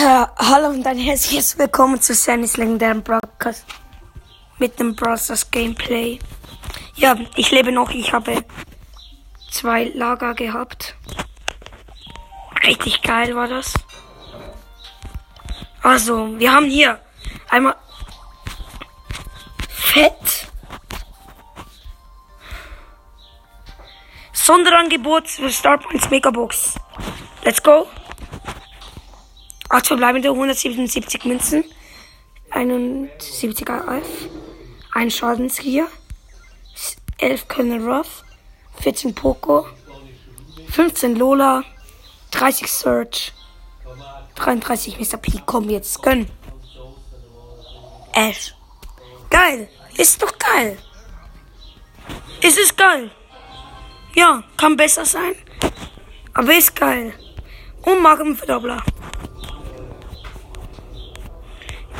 Ja, hallo und ein herzliches Willkommen zu Sannys legendären Broadcast mit dem Browsers Gameplay. Ja, ich lebe noch, ich habe zwei Lager gehabt. Richtig geil war das. Also, wir haben hier einmal Fett. Sonderangebot für Starpoints Megabox. Let's go. 8 verbleibende 177 Münzen. 71er AF. Ein Schadensgier. 11 Colonel Ruff. 14 Poco. 15 Lola. 30 Search. 33 Mr. P. Komm jetzt, gönn. Ash. Geil. Ist doch geil. Ist es geil. Ja, kann besser sein. Aber ist geil. Und Magenverdoppler.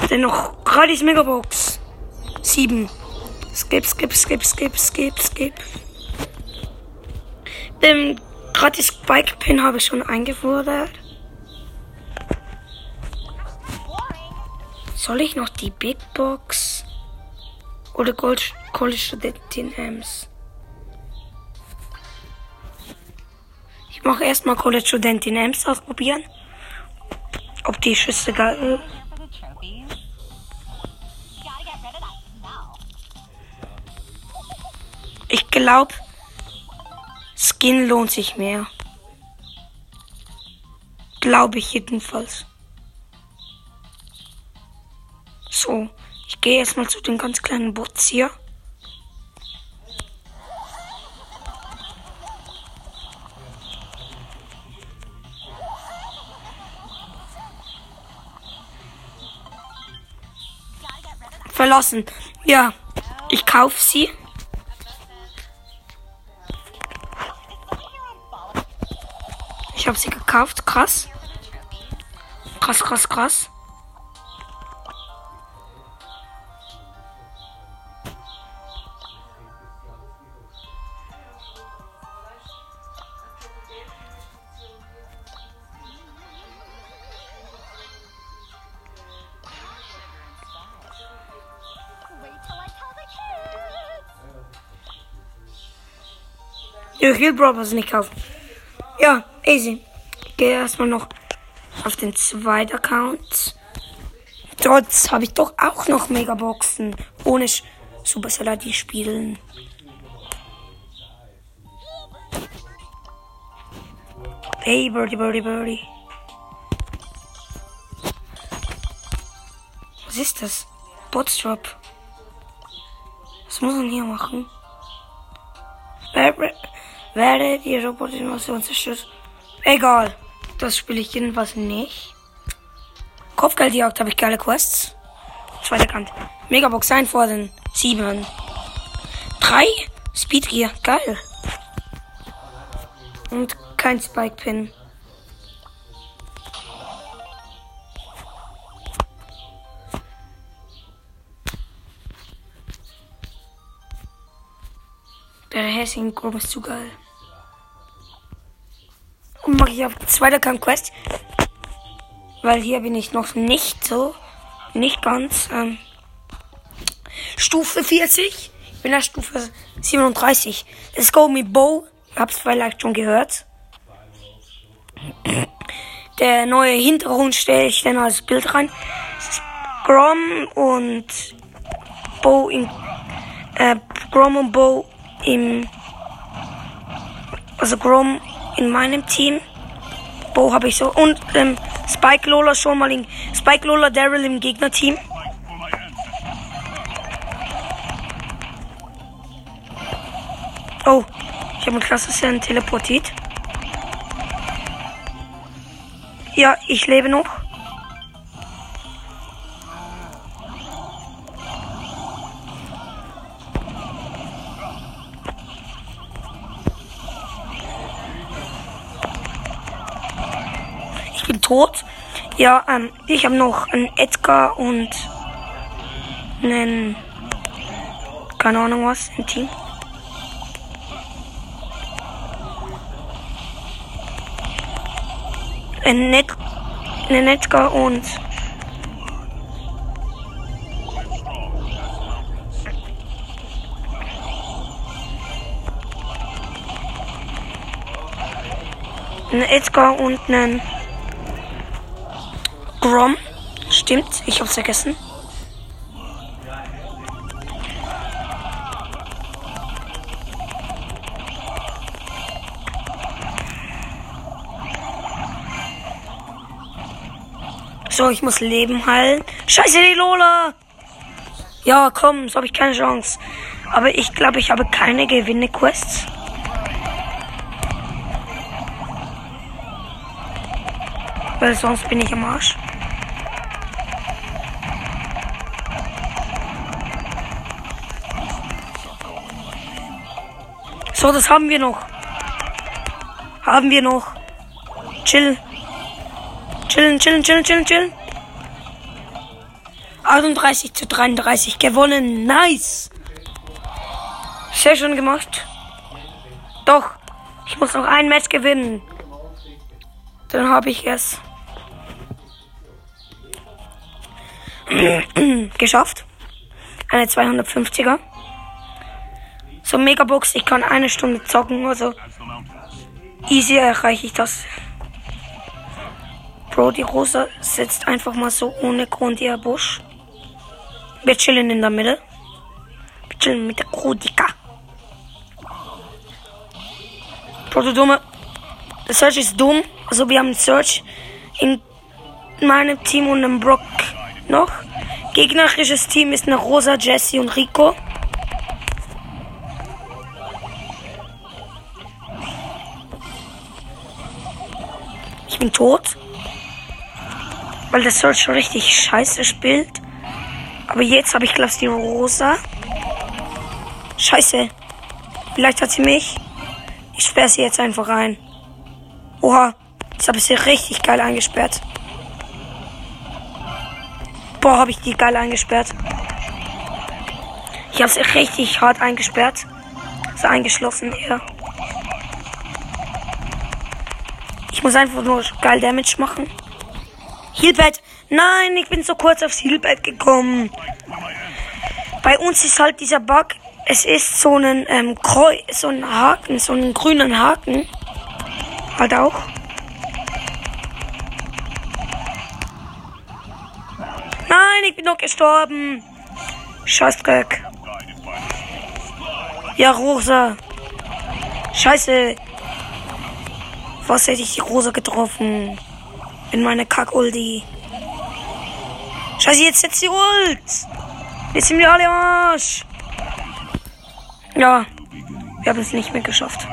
Dennoch gratis Megabox. 7. Skip, skip, skip, skip, skip, skip. Den gratis Spike Pin habe ich schon eingefordert. Soll ich noch die Big Box oder Gold College Studentin Ems? Ich mache erstmal College Studentin Ems ausprobieren. Ob die Schüsse geil. Ich glaube, Skin lohnt sich mehr. Glaube ich jedenfalls. So, ich gehe erstmal zu den ganz kleinen Bots hier. Verlassen. Ja, ich kaufe sie. Ich habe sie gekauft. Krass. Krass, krass, krass. Ich will Brothers nicht kaufen. Ja, easy. Gehe erstmal noch auf den zweiten Account. Dort habe ich doch auch noch Megaboxen. Ohne Supercell die spielen. Hey, Birdie, Birdie, Birdie. Was ist das? Botstrap. Was muss man hier machen? Wer, wer, werde die Roboter-Innovation zerstört. Egal. Das spiele ich jedenfalls nicht. Kopfgeldjagd habe ich geile Quests. Zweiter Kant. Megabox einfordern. Sieben. Drei. Speedgear. Geil. Und kein Spike Pin. Der Hessing Gruppe ist zu geil. Und mache ich auf zweiter Camp Quest. Weil hier bin ich noch nicht so. Nicht ganz. Ähm, Stufe 40. Ich bin auf Stufe 37. Let's go mit Bow. Hab's vielleicht schon gehört. Der neue Hintergrund stelle ich dann als Bild rein. Grom und Bow in. Äh, Grom und Bow im. Also Grom in meinem Team. Bo habe ich so. Und ähm, Spike Lola schon mal in. Spike Lola Daryl im Gegnerteam. Oh, ich habe einen klassischen teleportiert. Ja, ich lebe noch. Tot. Ja, ähm, ich habe noch einen Edgar und einen keine Ahnung was im Team. Ein Net einen Edgar und einen Edgar und einen Grom. Stimmt, ich hab's vergessen. So, ich muss Leben heilen. Scheiße, die Lola! Ja, komm, so habe ich keine Chance. Aber ich glaube, ich habe keine Gewinne-Quests. Weil sonst bin ich am Arsch. So, das haben wir noch. Haben wir noch. Chill. Chillen, chillen, chillen, chillen, chillen. 38 zu 33 gewonnen. Nice. Sehr schön gemacht. Doch, ich muss noch ein Match gewinnen. Dann habe ich es geschafft. Eine 250er. So Megabox, ich kann eine Stunde zocken, also easy erreiche ich das. Bro, die Rosa sitzt einfach mal so ohne Grund ihr Busch. Wir chillen in der Mitte. Wir chillen mit der Krudika. Bro, du Dumme. Der Search ist dumm. Also wir haben Search in meinem Team und einen Brock noch. Gegnerisches Team ist eine Rosa, Jesse und Rico. Bin tot. Weil das Search schon richtig scheiße spielt. Aber jetzt habe ich glaube die Rosa. Scheiße. Vielleicht hat sie mich. Ich sperre sie jetzt einfach ein. Oha. Jetzt habe ich sie richtig geil eingesperrt. Boah, habe ich die geil eingesperrt. Ich habe sie richtig hart eingesperrt. So eingeschlossen, ja. Ich muss einfach nur geil Damage machen. Healbed. Nein, ich bin so kurz aufs Healbed gekommen. Bei uns ist halt dieser Bug. Es ist so ein ähm, Kreuz, so ein Haken, so einen grünen Haken. Halt auch. Nein, ich bin noch gestorben. Scheißdreck. Ja, Rosa. Scheiße. Was hätte ich die Rosa getroffen? in meine Kack-Ulti. Scheiße, jetzt setzt die Ult. Jetzt sind wir alle am Arsch. Ja, wir haben es nicht mehr geschafft.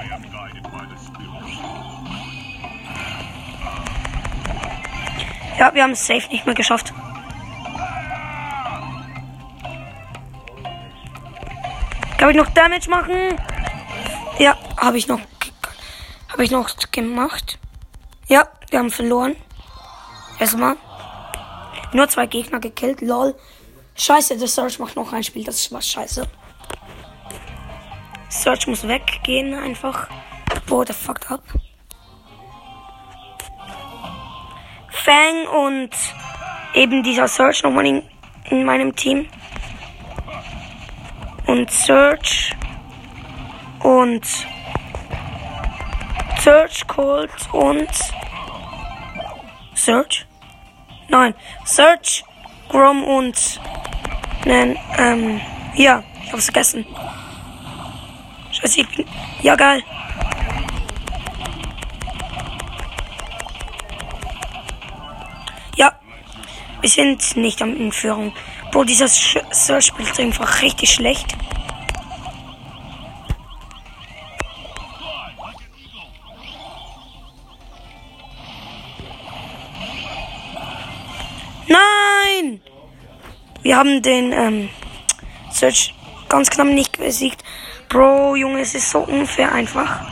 Ja, wir haben es safe nicht mehr geschafft. Kann ich noch Damage machen? Ja, habe ich noch. Habe ich noch gemacht. Ja, wir haben verloren. Erstmal. Nur zwei Gegner gekillt. Lol. Scheiße, der Search macht noch ein Spiel. Das was scheiße. Search muss weggehen einfach. Boah, der fucked up. Fang und eben dieser Search nochmal in, in meinem Team. Und Search und Search Cold und Search. Nein, Search, Grom und nein, ähm, ja, ich hab's vergessen. Scheiße, ich bin, ja geil. Ja, wir sind nicht am Entführung. Bro, dieser Search spielt einfach richtig schlecht. Wir haben den ähm, Search ganz knapp nicht besiegt. Bro, Junge, es ist so unfair einfach.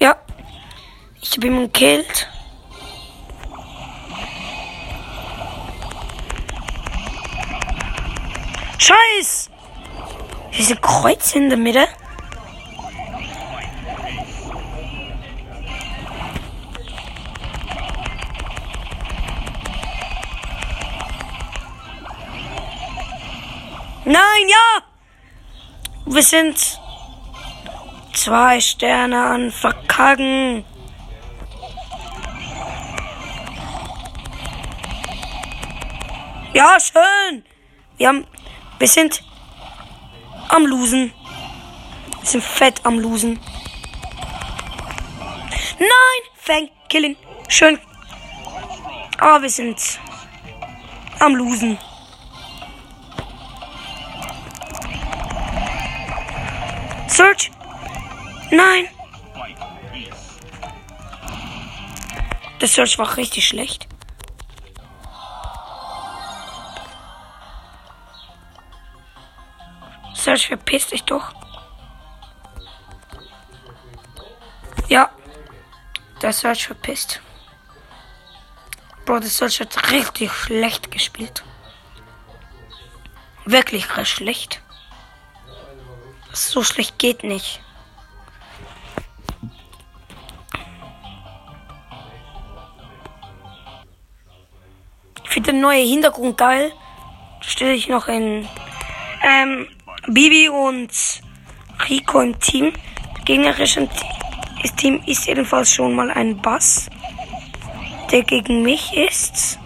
Ja, ich habe ihn gekillt. Scheiß! Diese Kreuze in der Mitte. Wir sind zwei Sterne an Verkacken. Ja, schön. Wir haben, wir sind am Losen. Wir sind fett am Losen. Nein, Fang, killen. Schön. Aber wir sind am Losen. Search. Nein. Der Search war richtig schlecht. Search, verpiss dich doch. Ja. Der Search verpisst. Bro, der Search hat richtig schlecht gespielt. Wirklich schlecht. So schlecht geht nicht. Ich finde den neuen Hintergrund geil. Stelle ich noch in ähm, Bibi und Rico im Team. Gegnerisches Team ist jedenfalls schon mal ein Bass, der gegen mich ist.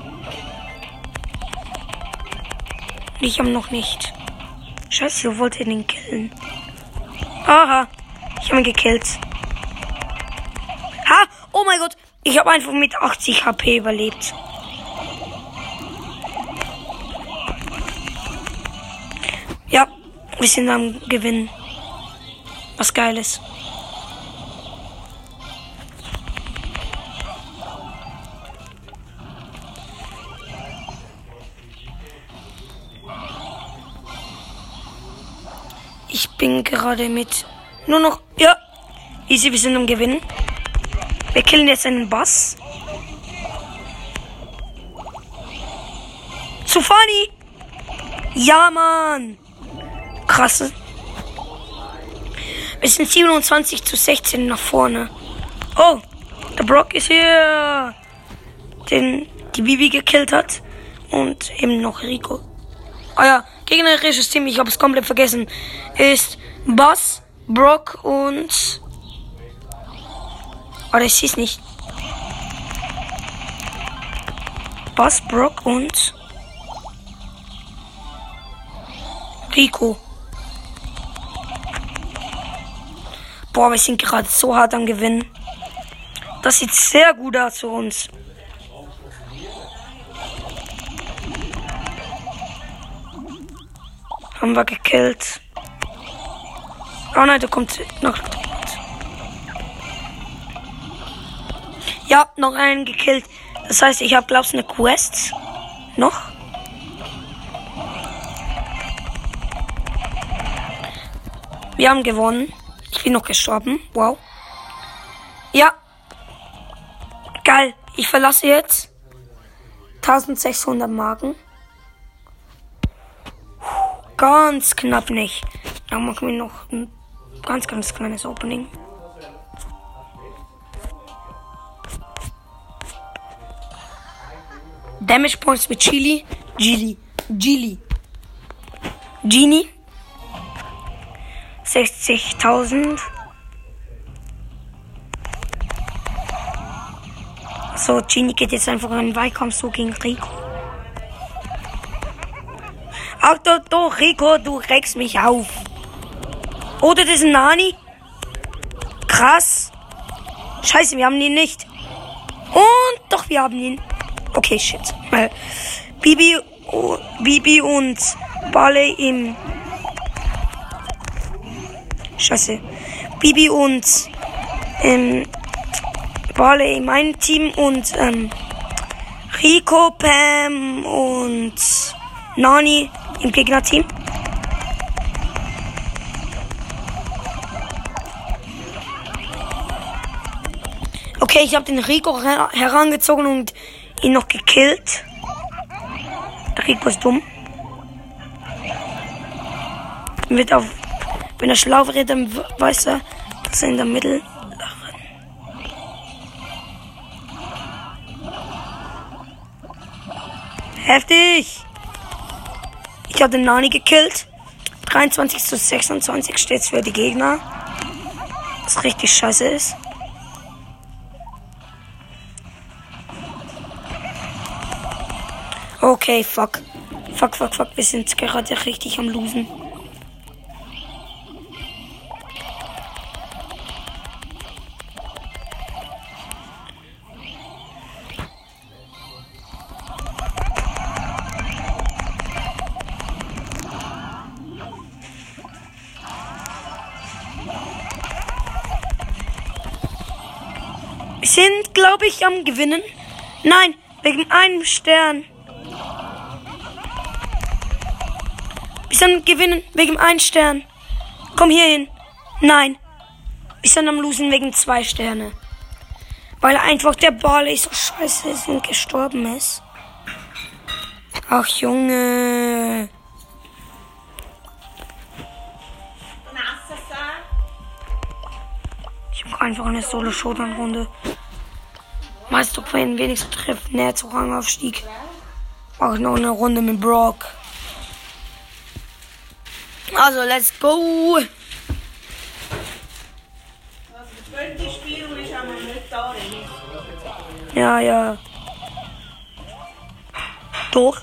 Ich habe noch nicht. Scheiße, wo wollt ihr den killen? Aha, ich habe ihn gekillt. Ha, oh mein Gott, ich habe einfach mit 80 HP überlebt. Ja, wir sind am Gewinnen. Was Geiles. Bin gerade mit nur noch. Ja, easy, wir sind am Gewinnen. Wir killen jetzt einen Bass. Zu funny! Ja, Mann! Krasse. Wir sind 27 zu 16 nach vorne. Oh, der Brock ist hier. Den die Bibi gekillt hat. Und eben noch Rico. Ah ja, gegnerisches Team, ich habe es komplett vergessen, ist Bass, Brock und. Oder oh, ich sehe nicht. Bass, Brock und. Rico. Boah, wir sind gerade so hart am Gewinnen. Das sieht sehr gut aus für uns. Haben wir gekillt. Oh nein, da kommt noch. Ja, noch einen gekillt. Das heißt, ich habe, glaubst eine Quest. Noch. Wir haben gewonnen. Ich bin noch gestorben. Wow. Ja. Geil. Ich verlasse jetzt 1600 Marken. Ganz knapp nicht. Dann machen wir noch ein ganz, ganz kleines Opening. Damage Points mit Chili. Gili. Gili. Genie. 60.000. So, Genie geht jetzt einfach in den Weihkampf so gegen Rico. Doch, doch, Rico, du regst mich auf. Oder das ist ein Nani? Krass. Scheiße, wir haben ihn nicht. Und doch, wir haben ihn. Okay, shit. Weil Bibi, oh, Bibi und Balle im Scheiße. Bibi und ähm, Barley in meinem Team und ähm, Rico, Pam und Nani im Gegnerteam. Okay, ich habe den Rico her herangezogen und ihn noch gekillt. Der Rico ist dumm. Wird auf wenn er schlau wäre, dann weiß er, dass er in der Mitte. Heftig! Ich habe den Nani gekillt. 23 zu 26 steht es für die Gegner. Was richtig scheiße ist. Okay, fuck. Fuck, fuck, fuck. Wir sind gerade richtig am Losen. Am Gewinnen. Nein, wegen einem Stern. Wir am Gewinnen wegen einem Stern. Komm hier hin. Nein. Wir sind am Losen wegen zwei Sterne. Weil einfach der Ball so scheiße ist und gestorben ist. Ach Junge. Ich mache einfach eine Solo-Showdown-Runde. Meist doch wenn wenigstens trifft, näher zu Rangaufstieg. Mach ich noch eine Runde mit Brock. Also, let's go. Ja, ja. Doch.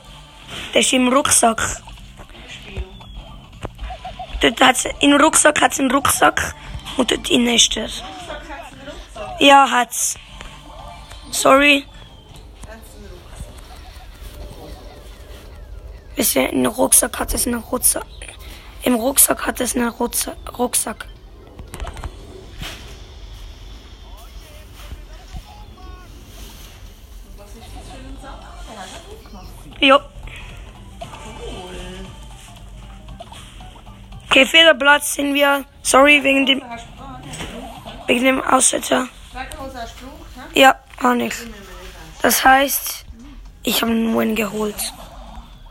Der ist im Rucksack. Dort hat's, Im Rucksack hat es einen Rucksack und dort innen ist Rucksack. Ja, hat's. Sorry. Hat es einen Rucksack. Hat es einen Rucksack. Im Rucksack hat es einen Rucksack. Rucksack. Ein. Jo. Cool. Okay, vierter Platz sind wir. Sorry, wegen dem, wegen dem Aussetzer. hä? Ja, auch nicht. Wir Das heißt, ich habe einen Win geholt.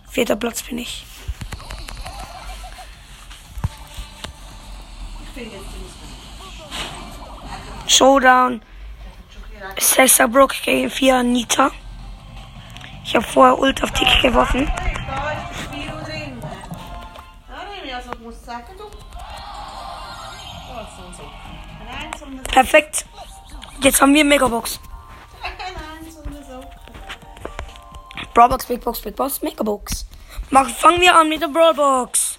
Vierter Platz bin ich. Jetzt Showdown. Sechster Brook gegen vier Nita. Ich habe vorher Ult auf Tick geworfen. Da ist das Spiel drin. Brawlbox, Big Box, Big Box, Megabox. Mach, fangen wir an mit der Brawlbox.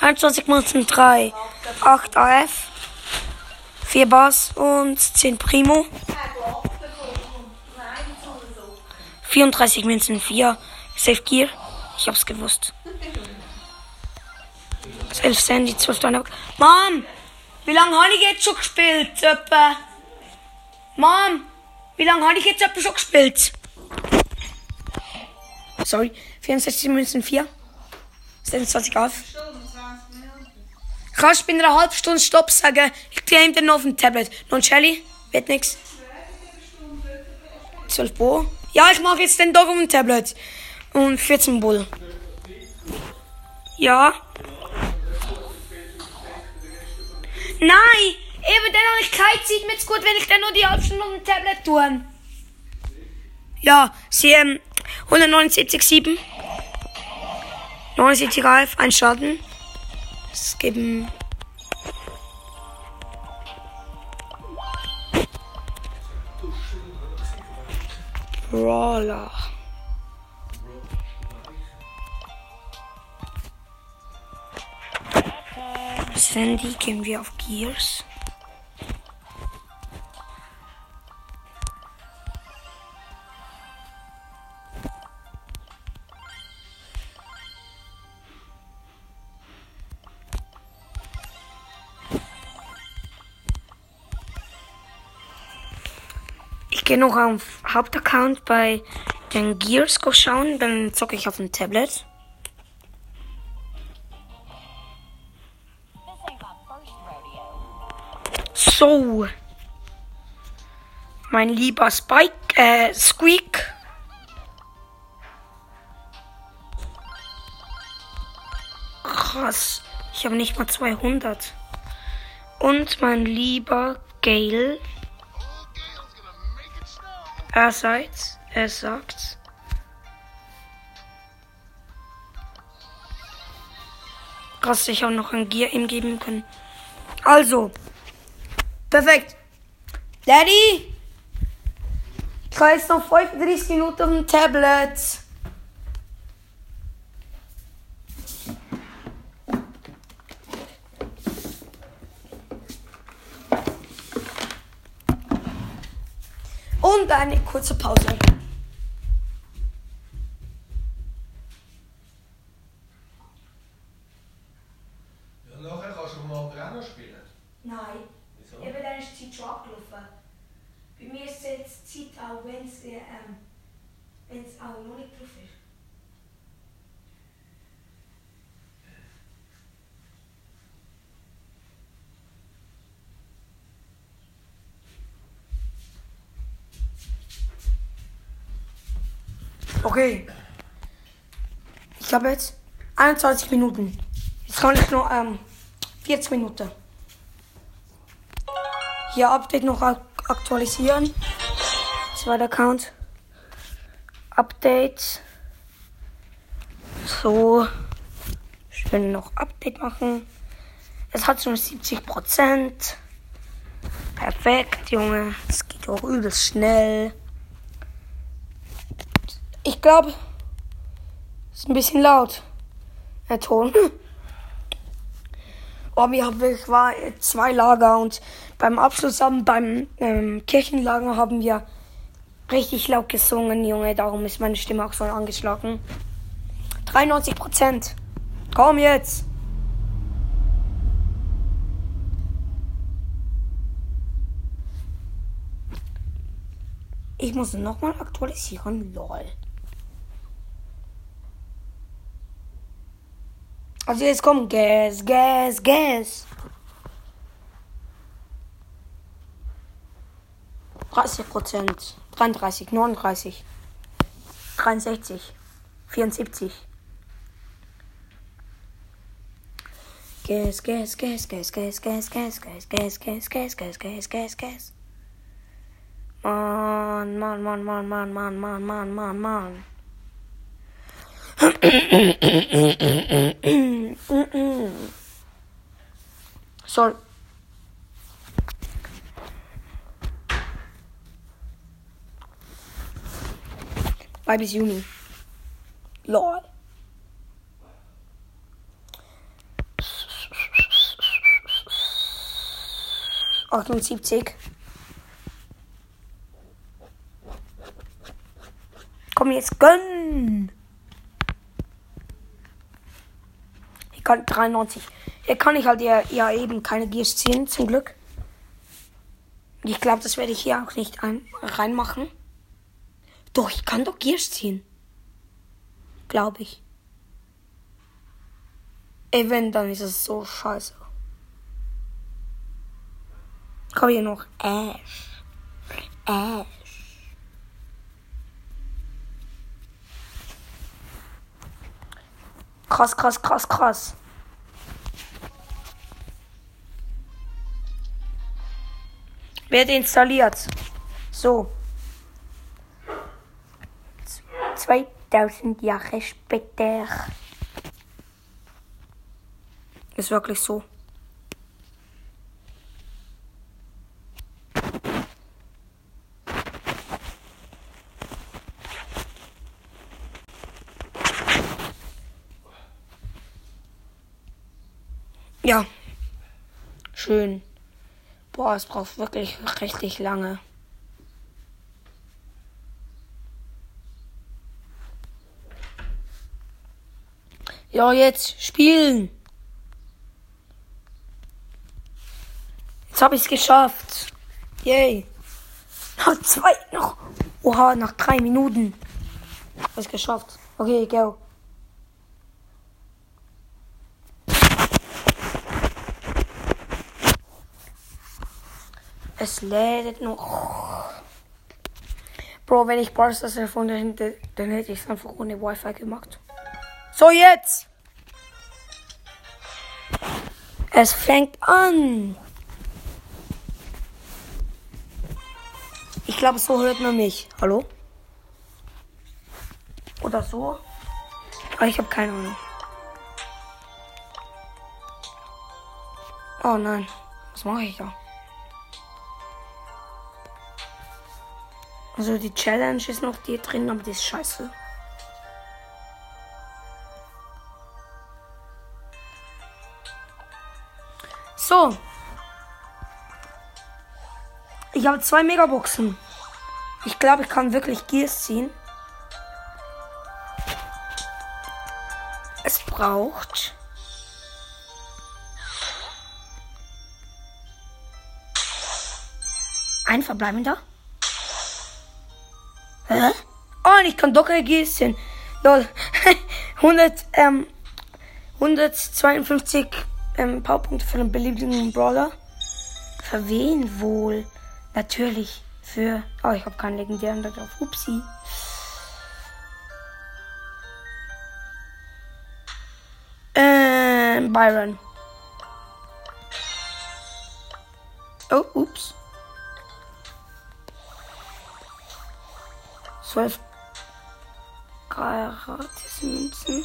21 Münzen, 3, 8 AF, 4 Bass und 10 Primo. 34 Münzen, 4 Safe Gear. Ich hab's gewusst. 11 Sandy, 12 Donner. Mom! Wie lange habe ich jetzt schon gespielt? Mom! Wie lange habe ich jetzt schon gespielt? Sorry. 64 Münzen 4. 27 auf. Stunden, 20 Minuten. Kannst du in einer halben Stunde Stopp sagen? Ich drehe ihm den auf dem Tablet. Non Shelly? Wird nix. 12 Bo. Ja, ich mache jetzt den Dog auf dem Tablet. Und 14 Bull. Ja. Nein! Eben dann habe ich keine Zeit mehr zu gut, wenn ich dann nur die halbe Stunde auf dem Tablet tue. Ja, sie ähm, 179,7. 79 Alf, ein Schaden. Geben. Brawler. Sandy gehen wir auf Gears. Gehe noch auf Hauptaccount bei den Gears schauen, dann zocke ich auf dem Tablet. So. Mein lieber Spike, äh, Squeak. Krass. Ich habe nicht mal 200. Und mein lieber Gale. Er sagt, er sagt. Krass, ich auch noch ein Gear ihm geben können. Also. Perfekt. Daddy? Ich habe jetzt noch 35 Minuten auf dem Tablet. Und eine kurze Pause. Ja, nachher kannst du mal auch noch spielen. Nein. Wieso? Eben dann ist die Zeit schon abgelaufen. Bei mir ist jetzt Zeit auch, wenn es ähm, wenn's auch noch nicht drauf ist. Okay. Ich habe jetzt 21 Minuten. Jetzt kann ich noch ähm, 40 Minuten. Hier Update noch ak aktualisieren. Zweiter Account. Update. So. Schön noch Update machen. Es hat schon 70 Prozent. Perfekt, Junge. Es geht auch übelst schnell. Ich glaube, ist ein bisschen laut. Der Ton. Oh, wir haben, ich war zwei Lager und beim Abschluss haben, beim ähm, Kirchenlager haben wir richtig laut gesungen, Junge. Darum ist meine Stimme auch so angeschlagen. 93 Prozent. Komm jetzt. Ich muss nochmal aktualisieren, lol. Also jetzt kommt Gas, Gas, Gas. 30 Prozent, 33, 39, 63, 74. Gas, Gas, Gas, Gas, Gas, Gas, Gas, Gas, Gas, Gas, Gas, Gas, Gas, Gas, Gas. Mann, Mann, Mann, Mann, Mann, Mann, Mann, Mann, Mann, Mann. Sorry. Mai bis Juni. Lol. Achtundsiebzig. Komm jetzt, gönn! Ich kann 93. Hier kann ich halt ja, ja eben keine Gears ziehen, zum Glück. Ich glaube, das werde ich hier auch nicht ein, reinmachen. Doch, ich kann doch Gears ziehen. Glaube ich. Ey, wenn, dann ist es so scheiße. Habe hier noch Ash. Ash. Krass, krass, krass, krass. Wird installiert. So. 2000 Jahre später. Ist wirklich so. Ja. Schön. Boah, es braucht wirklich richtig lange. Ja, jetzt spielen. Jetzt habe ich es geschafft. Yay. Noch zwei, noch. Oha, nach drei Minuten. Ich geschafft. Okay, go. Es lädt noch. Bro, wenn ich Bars das erfunden hätte, dann hätte ich es einfach ohne Wi-Fi gemacht. So, jetzt! Es fängt an! Ich glaube, so hört man mich. Hallo? Oder so? Aber ich habe keine Ahnung. Oh nein. Was mache ich da? Also die Challenge ist noch die drin, aber die ist scheiße. So. Ich habe zwei Megaboxen. Ich glaube, ich kann wirklich Gears ziehen. Es braucht. Ein verbleibender. Hä? Oh, und ich kann Docker Gears Lol. 100, ähm, 152 ähm, Powerpunkte für einen beliebigen Brawler. Für wen wohl? Natürlich für. Oh, ich habe keinen legendären da drauf. Upsi. Ähm, Byron. Oh, ups. Zwölf gratis Münzen.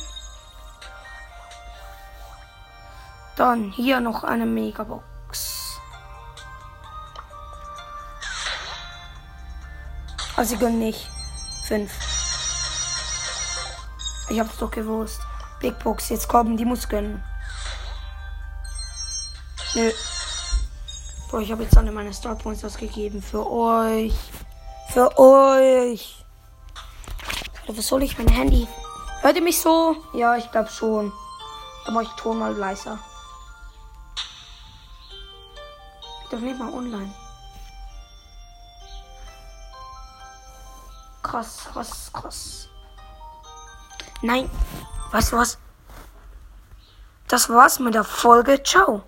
Dann hier noch eine Megabox. Also gönn nicht. Fünf. Ich hab's doch gewusst. Big Box, jetzt kommen, die muss gönnen. Nö. Boah, ich habe jetzt alle meine Star Points ausgegeben. Für euch. Für euch. Oder was soll ich mein Handy? Hört ihr mich so? Ja, ich glaube schon. Dann mache ich Ton mal leiser. Ich doch nicht mal online. Krass, krass, krass. Nein. Weißt du was? Das war's mit der Folge. Ciao.